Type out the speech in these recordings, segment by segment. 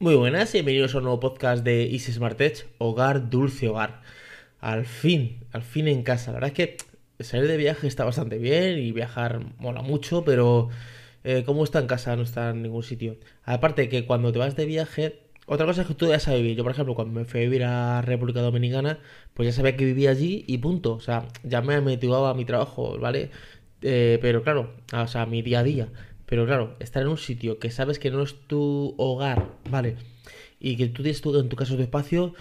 Muy buenas y bienvenidos a un nuevo podcast de Easy Smart Edge, Hogar, Dulce Hogar. Al fin, al fin en casa. La verdad es que salir de viaje está bastante bien y viajar mola mucho, pero eh, como está en casa no está en ningún sitio. Aparte que cuando te vas de viaje, otra cosa es que tú ya sabes vivir. Yo, por ejemplo, cuando me fui a vivir a República Dominicana, pues ya sabía que vivía allí y punto. O sea, ya me motivaba a mi trabajo, ¿vale? Eh, pero claro, o sea, mi día a día. Pero claro, estar en un sitio que sabes que no es tu hogar, ¿vale? Y que tú tienes tu, en tu casa tu espacio,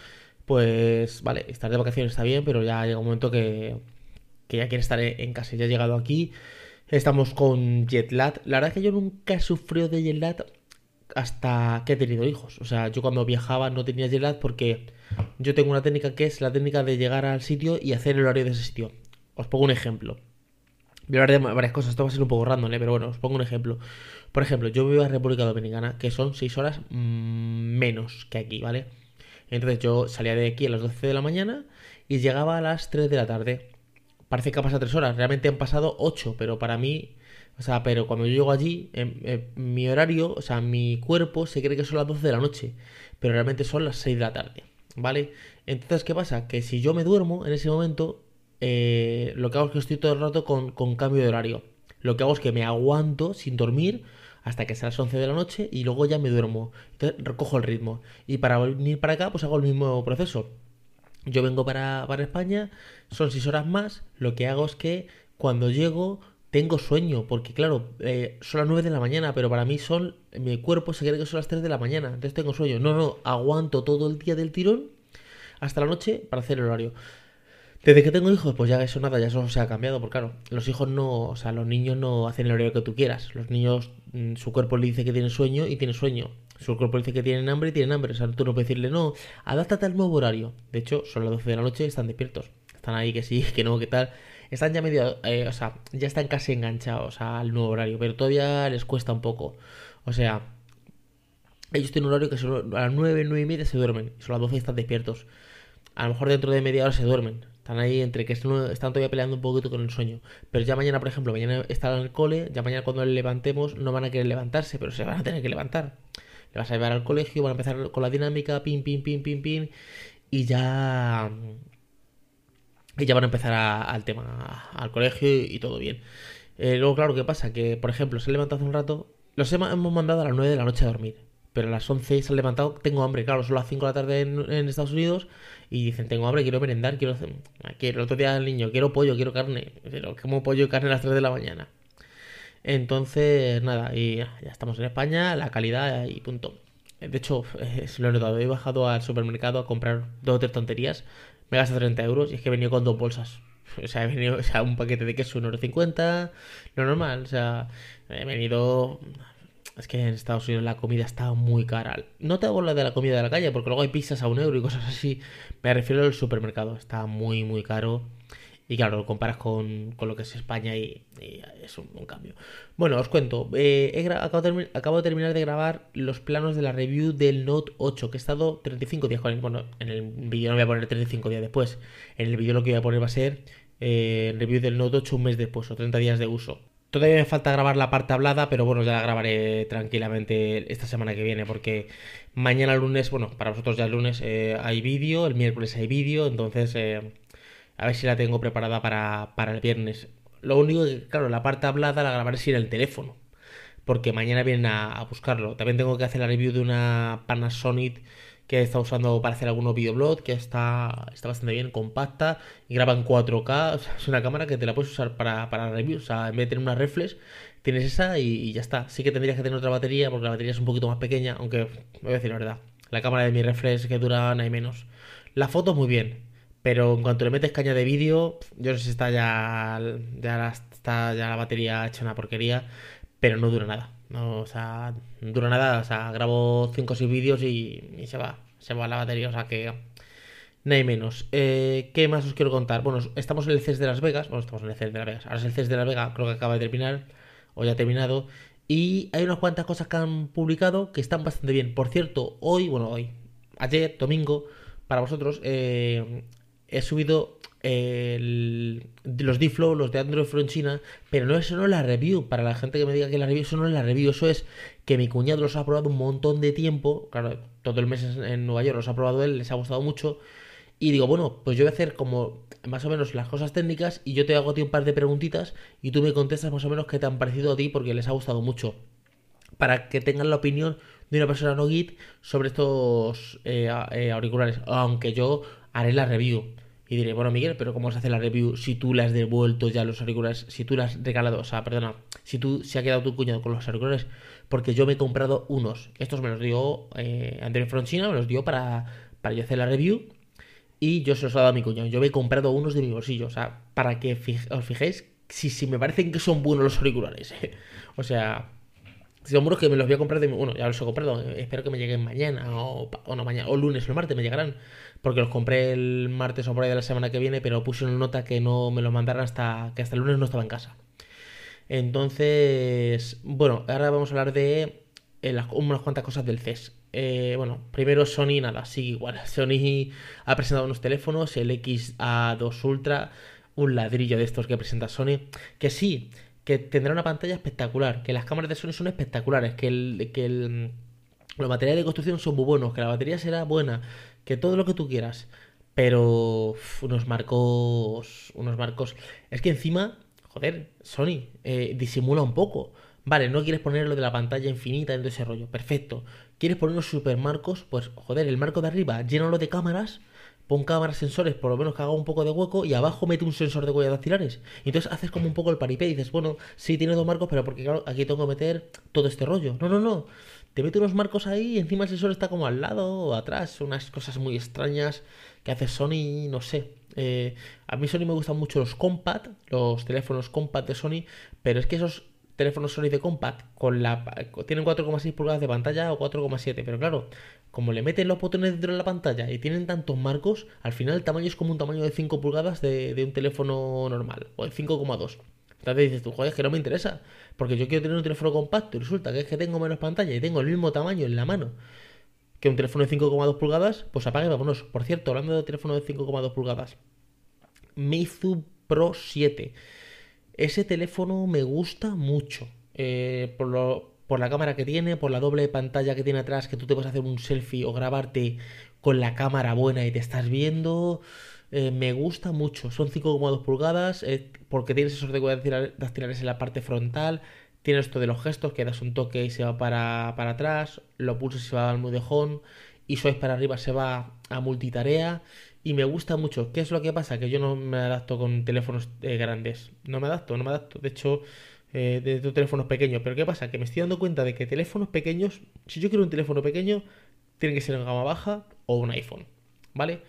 pues vale, estar de vacaciones está bien, pero ya llega un momento que, que ya quieres estar en casa. Ya he llegado aquí, estamos con jet lag. La verdad es que yo nunca he sufrido de jet lag hasta que he tenido hijos. O sea, yo cuando viajaba no tenía jet lag porque yo tengo una técnica que es la técnica de llegar al sitio y hacer el horario de ese sitio. Os pongo un ejemplo. Voy a hablar de varias cosas, esto va a ser un poco random, ¿eh? pero bueno, os pongo un ejemplo. Por ejemplo, yo vivo en República Dominicana, que son 6 horas mm, menos que aquí, ¿vale? Entonces yo salía de aquí a las 12 de la mañana y llegaba a las 3 de la tarde. Parece que ha pasado 3 horas, realmente han pasado 8, pero para mí, o sea, pero cuando yo llego allí, en, en, mi horario, o sea, mi cuerpo se cree que son las 12 de la noche, pero realmente son las 6 de la tarde, ¿vale? Entonces, ¿qué pasa? Que si yo me duermo en ese momento, eh, lo que hago es que estoy todo el rato con, con, cambio de horario. Lo que hago es que me aguanto sin dormir hasta que sea las 11 de la noche y luego ya me duermo. Entonces recojo el ritmo. Y para venir para acá, pues hago el mismo proceso. Yo vengo para, para España, son 6 horas más. Lo que hago es que cuando llego tengo sueño, porque claro, eh, son las 9 de la mañana, pero para mí son, mi cuerpo se cree que son las 3 de la mañana, entonces tengo sueño. No, no, aguanto todo el día del tirón hasta la noche para hacer el horario. Desde que tengo hijos, pues ya eso nada, ya eso se ha cambiado, porque claro, los hijos no, o sea, los niños no hacen el horario que tú quieras. Los niños, mm, su cuerpo le dice que tienen sueño y tiene sueño. Su cuerpo le dice que tienen hambre y tienen hambre. O sea, tú no puedes decirle, no, adáptate al nuevo horario. De hecho, son las 12 de la noche y están despiertos. Están ahí que sí, que no, que tal. Están ya medio, eh, o sea, ya están casi enganchados al nuevo horario, pero todavía les cuesta un poco. O sea, ellos tienen un horario que son a las 9, 9 y media se duermen. Son las 12 y están despiertos. A lo mejor dentro de media hora se duermen. Están ahí entre que están todavía peleando un poquito con el sueño. Pero ya mañana, por ejemplo, mañana están en el cole, ya mañana cuando le levantemos no van a querer levantarse, pero se van a tener que levantar. Le vas a llevar al colegio, van a empezar con la dinámica, pin, pin, pin, pin, pin, y ya... Y ya van a empezar al tema, al colegio y, y todo bien. Eh, luego, claro, ¿qué pasa? Que, por ejemplo, se han levantado hace un rato, los hemos mandado a las 9 de la noche a dormir pero a las 11 se han levantado, tengo hambre, claro, son las 5 de la tarde en, Estados Unidos y dicen, tengo hambre, quiero merendar, quiero hacer... Quiero, el otro día el niño, quiero pollo, quiero carne, pero como pollo y carne a las 3 de la mañana. Entonces, nada, y ya estamos en España, la calidad y punto. De hecho, eh, lo he notado, he bajado al supermercado a comprar dos o tres tonterías, me gasta 30 euros y es que he venido con dos bolsas. O sea, he venido, o sea, un paquete de queso 1,50€, lo normal, o sea, he venido es que en Estados Unidos la comida está muy cara. No te hablo de la comida de la calle, porque luego hay pizzas a un euro y cosas así. Me refiero al supermercado. Está muy, muy caro. Y claro, lo comparas con, con lo que es España y, es un, cambio. Bueno, os cuento. Eh, he acabo, de acabo, de terminar de grabar los planos de la review del Note 8, que he estado 35 días con él. Bueno, en el vídeo no voy a poner 35 días después. En el vídeo lo que voy a poner va a ser eh, review del Note 8 un mes después o 30 días de uso. Todavía me falta grabar la parte hablada, pero bueno, ya la grabaré tranquilamente esta semana que viene, porque mañana lunes, bueno, para vosotros ya el lunes eh, hay vídeo, el miércoles hay vídeo, entonces eh, a ver si la tengo preparada para, para el viernes. Lo único que, claro, la parte hablada la grabaré sin el teléfono, porque mañana vienen a, a buscarlo. También tengo que hacer la review de una Panasonic que está usando para hacer algunos videoblogs, que está, está bastante bien, compacta y graba en 4K. O sea, es una cámara que te la puedes usar para, para reviews. O sea, en vez de tener una reflex, tienes esa y, ya está. Sí que tendrías que tener otra batería porque la batería es un poquito más pequeña, aunque voy a decir la verdad. La cámara de mi reflex que dura nada y menos. La foto muy bien, pero en cuanto le metes caña de vídeo, yo no sé si está ya, ya, está ya la batería hecha una porquería, pero no dura nada. No, o sea, no dura nada. O sea, grabo 5 o 6 vídeos y, se va. Se va la batería. O sea que. Nada y menos. Eh, ¿Qué más os quiero contar? Bueno, estamos en el CES de Las Vegas. Bueno, estamos en el CES de Las Vegas. Ahora es el CES de Las Vegas. Creo que acaba de terminar. O ya ha terminado. Y hay unas cuantas cosas que han publicado que están bastante bien. Por cierto, hoy, bueno, hoy, ayer, domingo, para vosotros, eh, he subido los D-Flow, los de Android Flow en China, pero no, eso no es la review. Para la gente que me diga que la review, eso no es la review, eso es que mi cuñado los ha probado un montón de tiempo, claro, todo el mes en Nueva York los ha probado él, les ha gustado mucho, y digo, bueno, pues yo voy a hacer como más o menos las cosas técnicas y yo te hago a ti un par de preguntitas y tú me contestas más o menos qué te han parecido a ti porque les ha gustado mucho. Para que tengan la opinión de una persona no git sobre estos eh, eh, auriculares. Aunque yo haré la review. Y diré, bueno, Miguel, pero ¿cómo se hace la review si tú le has devuelto ya los auriculares? Si tú le has regalado, o sea, perdona, si tú se ha quedado tu cuñado con los auriculares, porque yo me he comprado unos. Estos me los dio eh, Andrés Fronchina, me los dio para, para yo hacer la review y yo se los he dado a mi cuñado. Yo me he comprado unos de mi bolsillo, o sea, para que os fijéis si, si me parecen que son buenos los auriculares. ¿eh? O sea, seguro que me los voy a comprar de. Bueno, ya los he comprado, espero que me lleguen mañana o, no mañana, o lunes o martes me llegarán, porque los compré el martes o por ahí de la semana que viene, pero puse una nota que no me los mandaran hasta que hasta el lunes no estaba en casa. Entonces, bueno, ahora vamos a hablar de eh, unas cuantas cosas del CES. Eh, bueno, primero Sony, nada, sigue igual. Sony ha presentado unos teléfonos, el XA2 Ultra, un ladrillo de estos que presenta Sony, que sí, que tendrá una pantalla espectacular, que las cámaras de Sony son espectaculares, que el, que el, los materiales de construcción son muy buenos, que la batería será buena, que todo lo que tú quieras. Pero unos marcos, unos marcos, es que encima, joder, Sony eh, disimula un poco. Vale, no quieres poner lo de la pantalla infinita en ese rollo, perfecto. ¿Quieres poner unos supermarcos? Pues joder, el marco de arriba, llénalo de cámaras, pon cámaras sensores, por lo menos que haga un poco de hueco, y abajo mete un sensor de huellas dactilares. Y entonces haces como un poco el paripé y dices, bueno, sí tiene dos marcos, pero porque claro, aquí tengo que meter todo este rollo. No, no, no. Te mete unos marcos ahí y encima el sensor está como al lado o atrás. Unas cosas muy extrañas que hace Sony, no sé. Eh, a mí Sony me gustan mucho los compact, los teléfonos compact de Sony, pero es que esos teléfonos Sony de compact con la tienen 4,6 pulgadas de pantalla o 4,7, pero claro, como le meten los botones dentro de la pantalla y tienen tantos marcos, al final el tamaño es como un tamaño de 5 pulgadas de, un teléfono normal, o de 5,2. Entonces dices tú, joder, es que no me interesa, porque yo quiero tener un teléfono compacto y resulta que es que tengo menos pantalla y tengo el mismo tamaño en la mano que un teléfono de 5,2 pulgadas, pues apague vámonos. Por cierto, hablando de teléfono de 5,2 pulgadas, Meizu Pro 7 ese teléfono me gusta mucho. Eh, por, la cámara que tiene, por la doble pantalla que tiene atrás, que tú te puedes hacer un selfie o grabarte con la cámara buena y te estás viendo. Eh, me gusta mucho. Son 5,2 pulgadas, eh, porque tiene sensor de huellas dactilares en la parte frontal. Tiene esto de los gestos, que das un toque y se va para, para atrás. Lo pulsas y se va al mudejón. Y sois para arriba se va a multitarea y me gusta mucho. ¿Qué es lo que pasa? Que yo no me adapto con teléfonos eh, grandes. No me adapto, no me adapto. De hecho, eh, de, teléfonos pequeños. Pero ¿qué pasa? Que me estoy dando cuenta de que teléfonos pequeños, si yo quiero un teléfono pequeño, tiene que ser en gama baja o un iPhone. ¿Vale?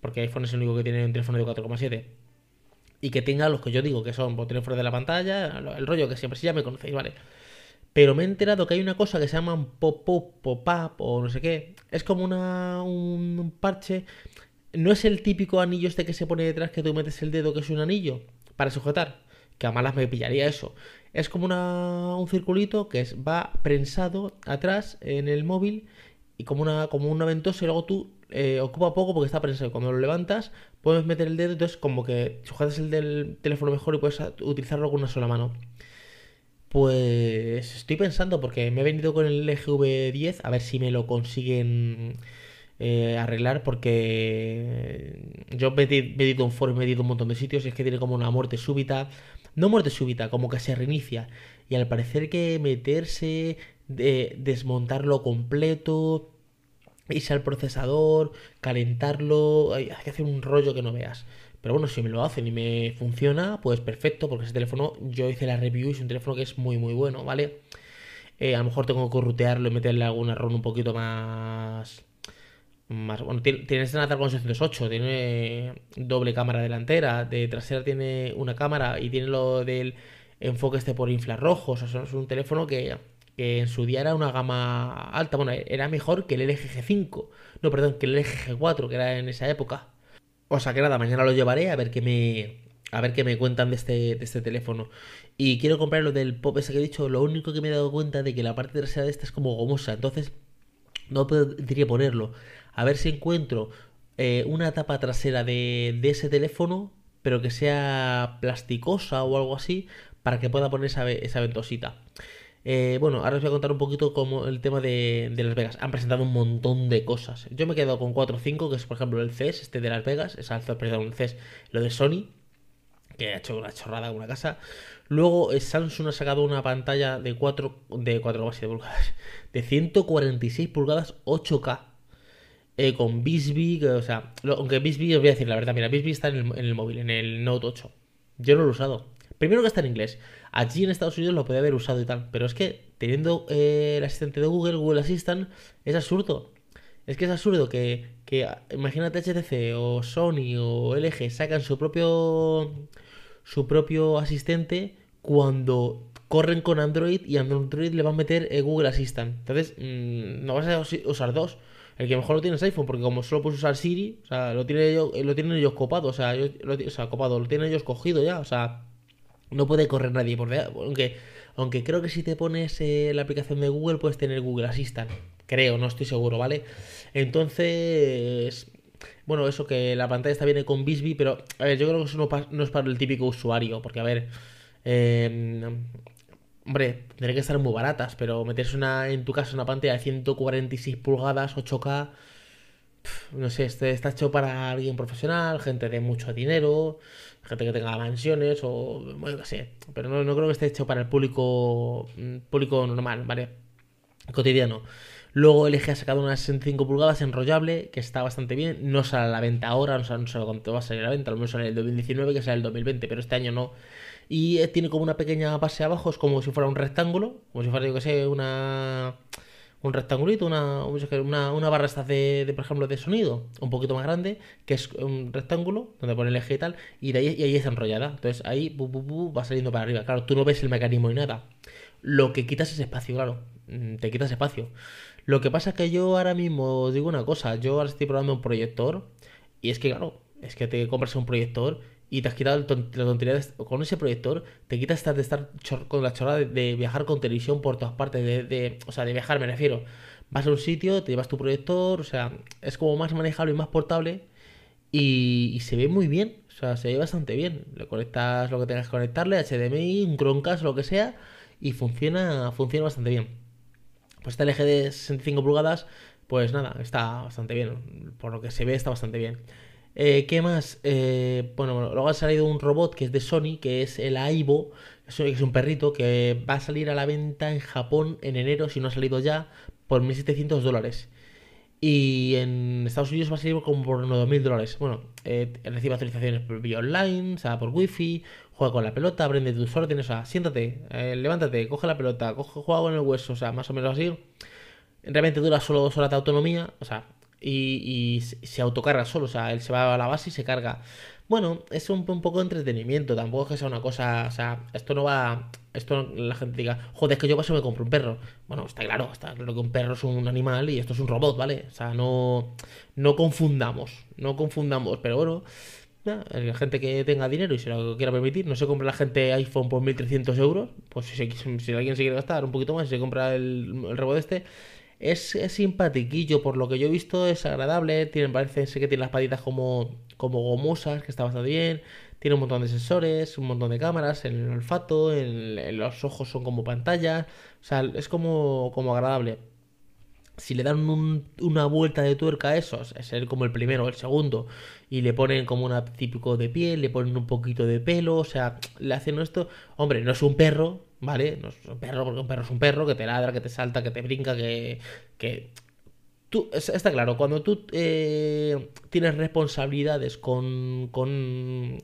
Porque iPhone es el único que tiene un teléfono de 4,7. Y que tenga los que yo digo, que son teléfonos de la pantalla, el rollo que siempre, si ya me conocéis, ¿vale? Pero me he enterado que hay una cosa que se llama pop-up, pop-up o no sé qué. Es como una, un parche no es el típico anillo este que se pone detrás que tú metes el dedo que es un anillo para sujetar, que a malas me pillaría eso. Es como una, un circulito que es, va prensado atrás en el móvil y como una, como una ventosa y luego tú eh, ocupa poco porque está prensado. Cuando lo levantas puedes meter el dedo, entonces como que sujetas el del teléfono mejor y puedes utilizarlo con una sola mano. Pues estoy pensando porque me he venido con el LGV10 a ver si me lo consiguen eh, arreglar porque yo he medido un foro, he medido un montón de sitios y es que tiene como una muerte súbita. No muerte súbita, como que se reinicia. Y al parecer que meterse, de, desmontarlo completo, irse al procesador, calentarlo, hay, que hacer un rollo que no veas. Pero bueno, si me lo hacen y me funciona, pues perfecto, porque ese teléfono, yo hice la review es un teléfono que es muy muy bueno, ¿vale? Eh, a lo mejor tengo que rutearlo y meterle alguna ROM un poquito más más, bueno, tiene, tiene Snapdragon 608, tiene doble cámara delantera, de trasera tiene una cámara y tiene lo del enfoque este por infrarrojos. O sea, es un teléfono que, en su día era una gama alta. Bueno, era mejor que el LG G5. No, perdón, que el LG G4, que era en esa época. O sea que nada, mañana lo llevaré a ver qué me. A ver qué me cuentan de este, de este teléfono. Y quiero comprar lo del pop ese que he dicho. Lo único que me he dado cuenta de que la parte trasera de esta es como gomosa. Entonces, no podría ponerlo a ver si encuentro eh, una tapa trasera de, ese teléfono, pero que sea plasticosa o algo así, para que pueda poner esa, esa ventosita. Eh, bueno, ahora os voy a contar un poquito como el tema de, Las Vegas. Han presentado un montón de cosas. Yo me he quedado con 4 o 5, que es por ejemplo el CES, este de Las Vegas, es perdón, el CES, lo de Sony, que ha hecho una chorrada en una casa. Luego eh, Samsung ha sacado una pantalla de 4, de 4 pulgadas, de 146 pulgadas 8K. Eh, con Bisbee, o sea, aunque Bisbee os voy a decir la verdad, mira, Bisbee está en el, en el móvil, en el Note 8. Yo no lo he usado. Primero que está en inglés. Allí en Estados Unidos lo podía haber usado y tal. Pero es que teniendo eh, el asistente de Google, Google Assistant, es absurdo. Es que es absurdo que, que imagínate HTC o Sony o LG sacan su propio su propio asistente cuando corren con Android y Android le va a meter eh, Google Assistant. Entonces, mm, no vas a usar dos. El que mejor lo tiene es iPhone, porque como solo puedes usar Siri, o sea, lo, tiene lo tienen ellos copado, o sea, lo, o sea, copado, lo tienen ellos cogido ya, o sea, no puede correr nadie por Aunque, aunque creo que si te pones eh, la aplicación de Google puedes tener Google Assistant. Creo, no estoy seguro, ¿vale? Entonces, bueno, eso que la pantalla está bien con Bisbee, pero a ver, yo creo que eso no, es para el típico usuario, porque a ver, em, hombre, tendría que estar muy baratas, pero meterse una, en tu casa una pantalla de 146 pulgadas, 8K, no sé, este está hecho para alguien profesional, gente de mucho dinero, gente que tenga mansiones o bueno, no sé, pero no, no creo que esté hecho para el público mm, público normal, ¿vale? Cotidiano. Luego LG ha sacado una 65 pulgadas enrollable, que está bastante bien. No sale a la venta ahora, no sé, no cuánto va a salir a la venta. A lo mejor sale el 2019, que sale el 2020, pero este año no. Y eh, tiene como una pequeña base abajo, es como si fuera un rectángulo, como si fuera, yo que sé, una un rectangulito, una, una, barra esta de, por ejemplo, de sonido, un poquito más grande, que es un rectángulo, donde pone el eje y tal, y de ahí, y ahí es enrollada. Entonces ahí va saliendo para arriba. Claro, tú no ves el mecanismo ni nada. Lo que quitas es espacio, claro. Mm, te quitas espacio. Lo que pasa es que yo ahora mismo os digo una cosa, yo ahora estoy probando un proyector, y es que, claro, es que te compras un proyector y te has quitado la tontería con ese proyector, te quitas de estar con la chorrada de, viajar con televisión por todas partes, de, o sea, de viajar me refiero. Vas a un sitio, te llevas tu proyector, o sea, es como más manejable y más portable y, se ve muy bien, o sea, se ve bastante bien. Le conectas lo que tengas que conectarle, HDMI, un Chromecast, lo que sea, y funciona, funciona bastante bien. Pues este LG de 65 pulgadas, pues nada, está bastante bien. Por lo que se ve, está bastante bien. Eh, ¿Qué más? Eh, bueno, luego ha salido un robot que es de Sony, que es el Aibo, que es un perrito que va a salir a la venta en Japón en enero, si no ha salido ya, por 1.700 dólares. Y en Estados Unidos va a salir como por 9.000 dólares. Bueno, eh, recibe actualizaciones por vía online, o sea, por wifi, juega con la pelota, aprende tus órdenes, o sea, siéntate, levántate, coge la pelota, coge, juega con el hueso, o sea, más o menos así. Realmente dura solo dos horas de autonomía, o sea, y, se autocarga solo, o sea, él se va a la base y se carga. Bueno, es un, poco de entretenimiento, tampoco es que sea una cosa, o sea, esto no va, esto la gente diga, joder, es que yo paso me compro un perro. Bueno, está claro, está claro que un perro es un animal y esto es un robot, ¿vale? O sea, no, no confundamos, no confundamos, pero bueno, la gente que tenga dinero y se lo quiera permitir, no se compra la gente iPhone por 1300 euros, pues si, si, alguien se quiere gastar un poquito más, se compra el, el robot este, es, es por lo que yo he visto es agradable, tiene, parece que tiene las patitas como, como gomosas, que está bastante bien, tiene un montón de sensores, un montón de cámaras en el olfato, en, los ojos son como pantallas, o sea, es como, como agradable. Si le dan una vuelta de tuerca a esos, es el, como el primero o el segundo, y le ponen como un típico de piel, le ponen un poquito de pelo, o sea, le hacen esto, hombre, no es un perro, ¿vale? No es un perro, porque un perro es un perro que te ladra, que te salta, que te brinca, que. que... Tú, está claro, cuando tú eh, tienes responsabilidades con, con.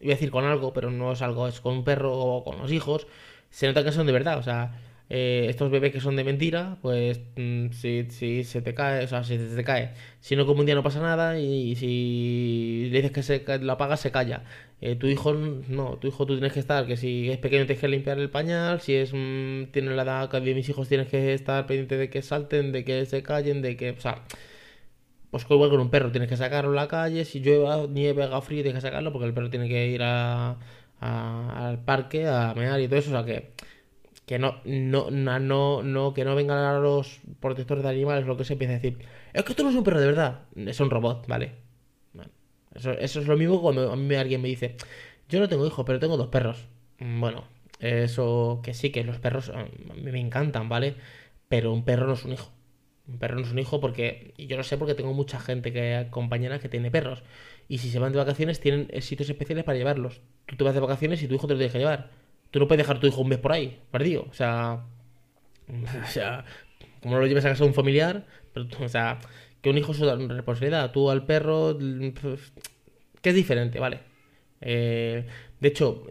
Iba a decir con algo, pero no es algo, es con un perro o con los hijos, se nota que son de verdad, o sea eh, estos bebés que son de mentira, pues mm, si, si, se te cae, o sea, si se te cae, si no como un día no pasa nada y, si le dices que se lo apaga, se calla. Eh, tu hijo, no, tu hijo tú tienes que estar, que si es pequeño tienes que limpiar el pañal, si es mm, tiene la edad de mis hijos tienes que estar pendiente de que salten, de que se callen, de que, o sea, pues igual con un perro, tienes que sacarlo a la calle, si llueve, nieve, haga frío, tienes que sacarlo porque el perro tiene que ir a, al parque a mear y todo eso, o sea que que no, no, no, no, que no vengan a los protectores de animales, lo que se empieza a decir. Es que esto no es un perro de verdad, es un robot, ¿vale? eso, eso, es lo mismo cuando a mí alguien me dice, yo no tengo hijos, pero tengo dos perros. Bueno, Eso que sí, que los perros me encantan, ¿vale? Pero un perro no es un hijo. Un perro no es un hijo porque, y yo lo sé porque tengo mucha gente que compañera que tiene perros. Y si se van de vacaciones tienen sitios especiales para llevarlos. Tú te vas de vacaciones y tu hijo te lo tienes que llevar. Tú no puedes dejar tu hijo un mes por ahí, perdido. O sea, o sea, como no lo lleves a casa de un familiar, pero, o sea, que un hijo es una responsabilidad. Tú al perro, que es diferente, ¿vale? Eh, de hecho,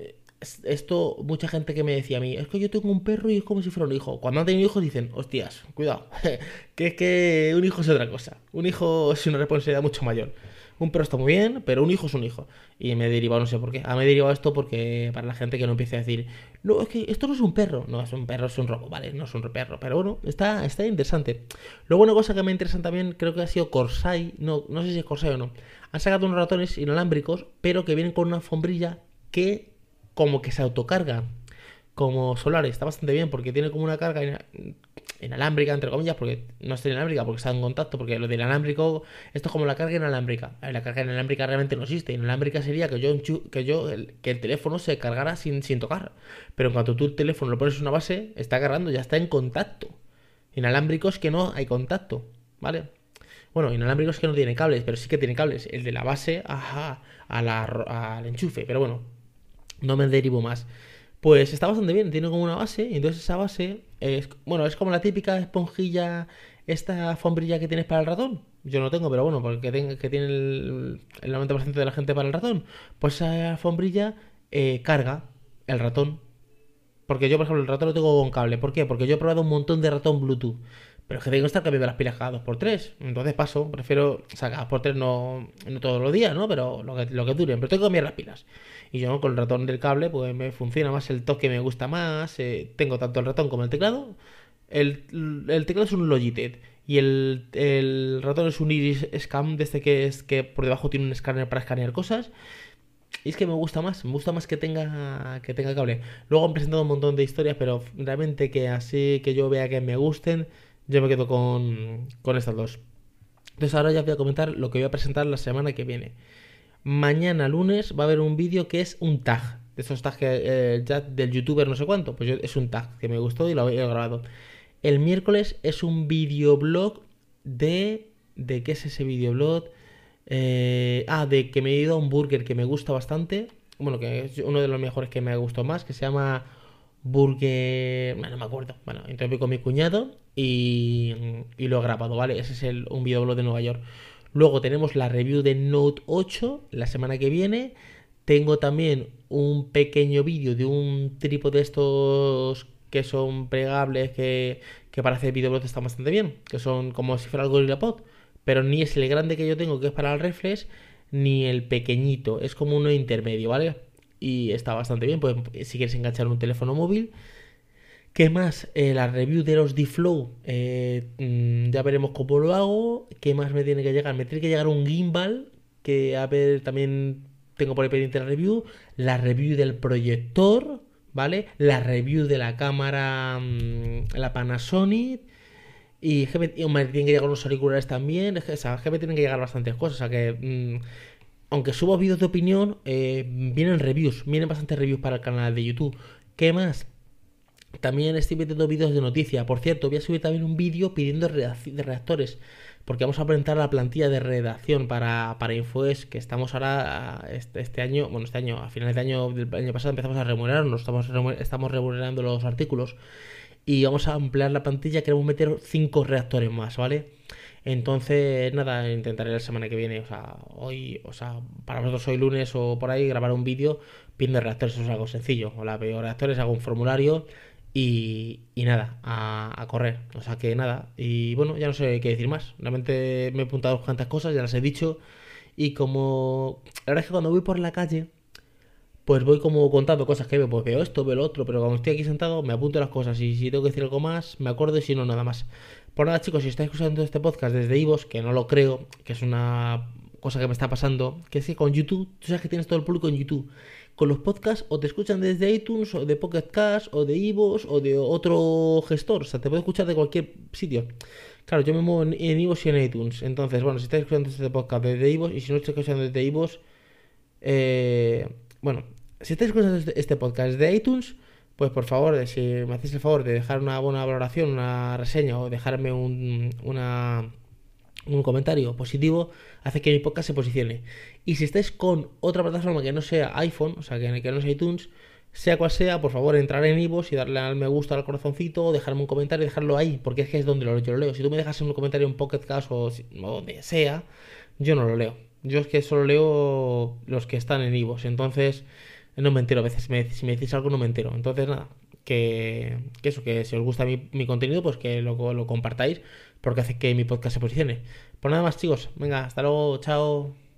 esto, mucha gente que me decía a mí, es que yo tengo un perro y es como si fuera un hijo. Cuando han tenido hijos dicen, hostias, cuidado, que es que un hijo es otra cosa. Un hijo es una responsabilidad mucho mayor. Un perro está muy bien, pero un hijo es un hijo. Y me he derivado, no sé por qué. Ah, me he derivado esto porque para la gente que no empiece a decir, no, es que esto no es un perro. No, es un perro, es un robo, ¿vale? No es un perro. Pero bueno, está, está interesante. Luego una cosa que me interesa también, creo que ha sido Corsai. No, no sé si es Corsai o no. Han sacado unos ratones inalámbricos, pero que vienen con una alfombrilla que como que se autocarga. Como solar, está bastante bien porque tiene como una carga inalámbrica, entre comillas, porque no es inalámbrica, porque está en contacto, porque lo del inalámbrico, esto es como la carga inalámbrica. La carga inalámbrica realmente no existe. Inalámbrica sería que yo, que yo el, que el teléfono se cargara sin, sin tocar. Pero en cuanto tú el teléfono lo pones en una base, está cargando, ya está en contacto. Inalámbrico es que no hay contacto, ¿vale? Bueno, inalámbrico es que no tiene cables, pero sí que tiene cables. El de la base ajá, a la, al enchufe, pero bueno, no me derivo más. Pues está bastante bien, tiene como una base, y entonces esa base es, bueno, es como la típica esponjilla, esta alfombrilla que tienes para el ratón. Yo no tengo, pero bueno, porque que tiene el, 90% de la gente para el ratón. Pues esa alfombrilla eh, carga el ratón. Porque yo, por ejemplo, el ratón lo tengo con cable. ¿Por qué? Porque yo he probado un montón de ratón Bluetooth. Pero es que tengo que estar cambiando las pilas cada 2x3. Entonces paso, prefiero, o sea, cada 2x3 no, todos los días, ¿no? Pero lo que, lo que duren. Pero tengo que cambiar las pilas. Y yo con el ratón del cable, pues me funciona más el toque, me gusta más. Eh, tengo tanto el ratón como el teclado. El, teclado es un Logitech. Y el, ratón es un Iris Scam, desde que es que por debajo tiene un escáner para escanear cosas. Y es que me gusta más, me gusta más que tenga, que tenga cable. Luego han presentado un montón de historias, pero realmente que así que yo vea que me gusten, yo me quedo con, con estas dos. Entonces ahora ya voy a comentar lo que voy a presentar la semana que viene. Mañana lunes va a haber un vídeo que es un tag. De esos tags que, eh, del youtuber no sé cuánto. Pues yo, es un tag que me gustó y lo he grabado. El miércoles es un videoblog de... ¿De qué es ese videoblog? Eh, ah, de que me he ido a un burger que me gusta bastante. Bueno, que es uno de los mejores que me ha gustado más. Que se llama Burger... Bueno, no me acuerdo. Bueno, entonces con mi cuñado y, lo he grabado, ¿vale? Ese es el, un videoblog de Nueva York. Luego tenemos la review de Note 8 la semana que viene. Tengo también un pequeño vídeo de un trípode de estos que son plegables, que, que para hacer videoblogs están bastante bien, que son como si fuera el GorillaPod, pero ni es el grande que yo tengo, que es para el reflex, ni el pequeñito, es como uno intermedio, ¿vale? Y está bastante bien, pues si quieres enganchar un teléfono móvil, ¿Qué más? Eh, la review de los D-Flow. Eh, mm, ya veremos cómo lo hago. ¿Qué más me tiene que llegar? Me tiene que llegar un gimbal. Que a ver, también tengo por ahí pendiente la review. La review del proyector. ¿Vale? La review de la cámara. Mm, la Panasonic. Y, me, tienen que llegar unos auriculares también. Es que, me tienen que llegar bastantes cosas. O sea que. Mm, aunque subo vídeos de opinión, eh, vienen reviews. Vienen bastantes reviews para el canal de YouTube. ¿Qué más? También estoy metiendo vídeos de noticia. Por cierto, voy a subir también un vídeo pidiendo de redactores. Porque vamos a presentar la plantilla de redacción para, para Infoes, que estamos ahora, este, este, año, bueno, este año, a finales de año del año pasado empezamos a remunerarnos, estamos, estamos remunerando los artículos. Y vamos a ampliar la plantilla, queremos meter cinco redactores más, ¿vale? Entonces, nada, intentaré la semana que viene, o sea, hoy, o sea, para vosotros hoy lunes o por ahí, grabar un vídeo pidiendo redactores, eso es algo sencillo. Hola, veo redactores, hago un formulario y, nada, a, correr. O sea que nada. Y bueno, ya no sé qué decir más. Realmente me he apuntado cuantas cosas, ya las he dicho. Y como. La verdad es que cuando voy por la calle, pues voy como contando cosas que veo. Pues veo esto, veo lo otro. Pero cuando estoy aquí sentado, me apunto las cosas. Y si tengo que decir algo más, me acuerdo y si no, nada más. Por nada, chicos, si estáis escuchando este podcast desde Ivos, que no lo creo, que es una cosa que me está pasando, que es que con YouTube, tú sabes que tienes todo el público en YouTube con los podcasts o te escuchan desde iTunes o de Pocket Cast o de Ivos o de otro gestor. O sea, te puede escuchar de cualquier sitio. Claro, yo me muevo en, Ivos y en iTunes. Entonces, bueno, si estáis escuchando este podcast desde Ivos y si no estáis escuchando desde Ivos, eh, bueno, si estáis escuchando este, este podcast desde iTunes, pues por favor, si me hacéis el favor de dejar una buena valoración, una reseña o dejarme un, una, un comentario positivo, hace que mi podcast se posicione. Y si estáis con otra plataforma que no sea iPhone, o sea, que, que no sea iTunes, sea cual sea, por favor, entrar en iVoox y darle al me gusta al corazoncito, dejarme un comentario y dejarlo ahí, porque es que es donde lo, yo lo leo. Si tú me dejas un comentario en Pocket Cast o, donde sea, yo no lo leo. Yo es que solo leo los que están en iVoox, entonces no me entero a veces. si me decís algo, no me entero. Entonces, nada, que, eso, que si os gusta mi, mi contenido, pues que lo, lo compartáis, porque hace que mi podcast se posicione. Pues nada más, chicos. Venga, hasta luego, chao.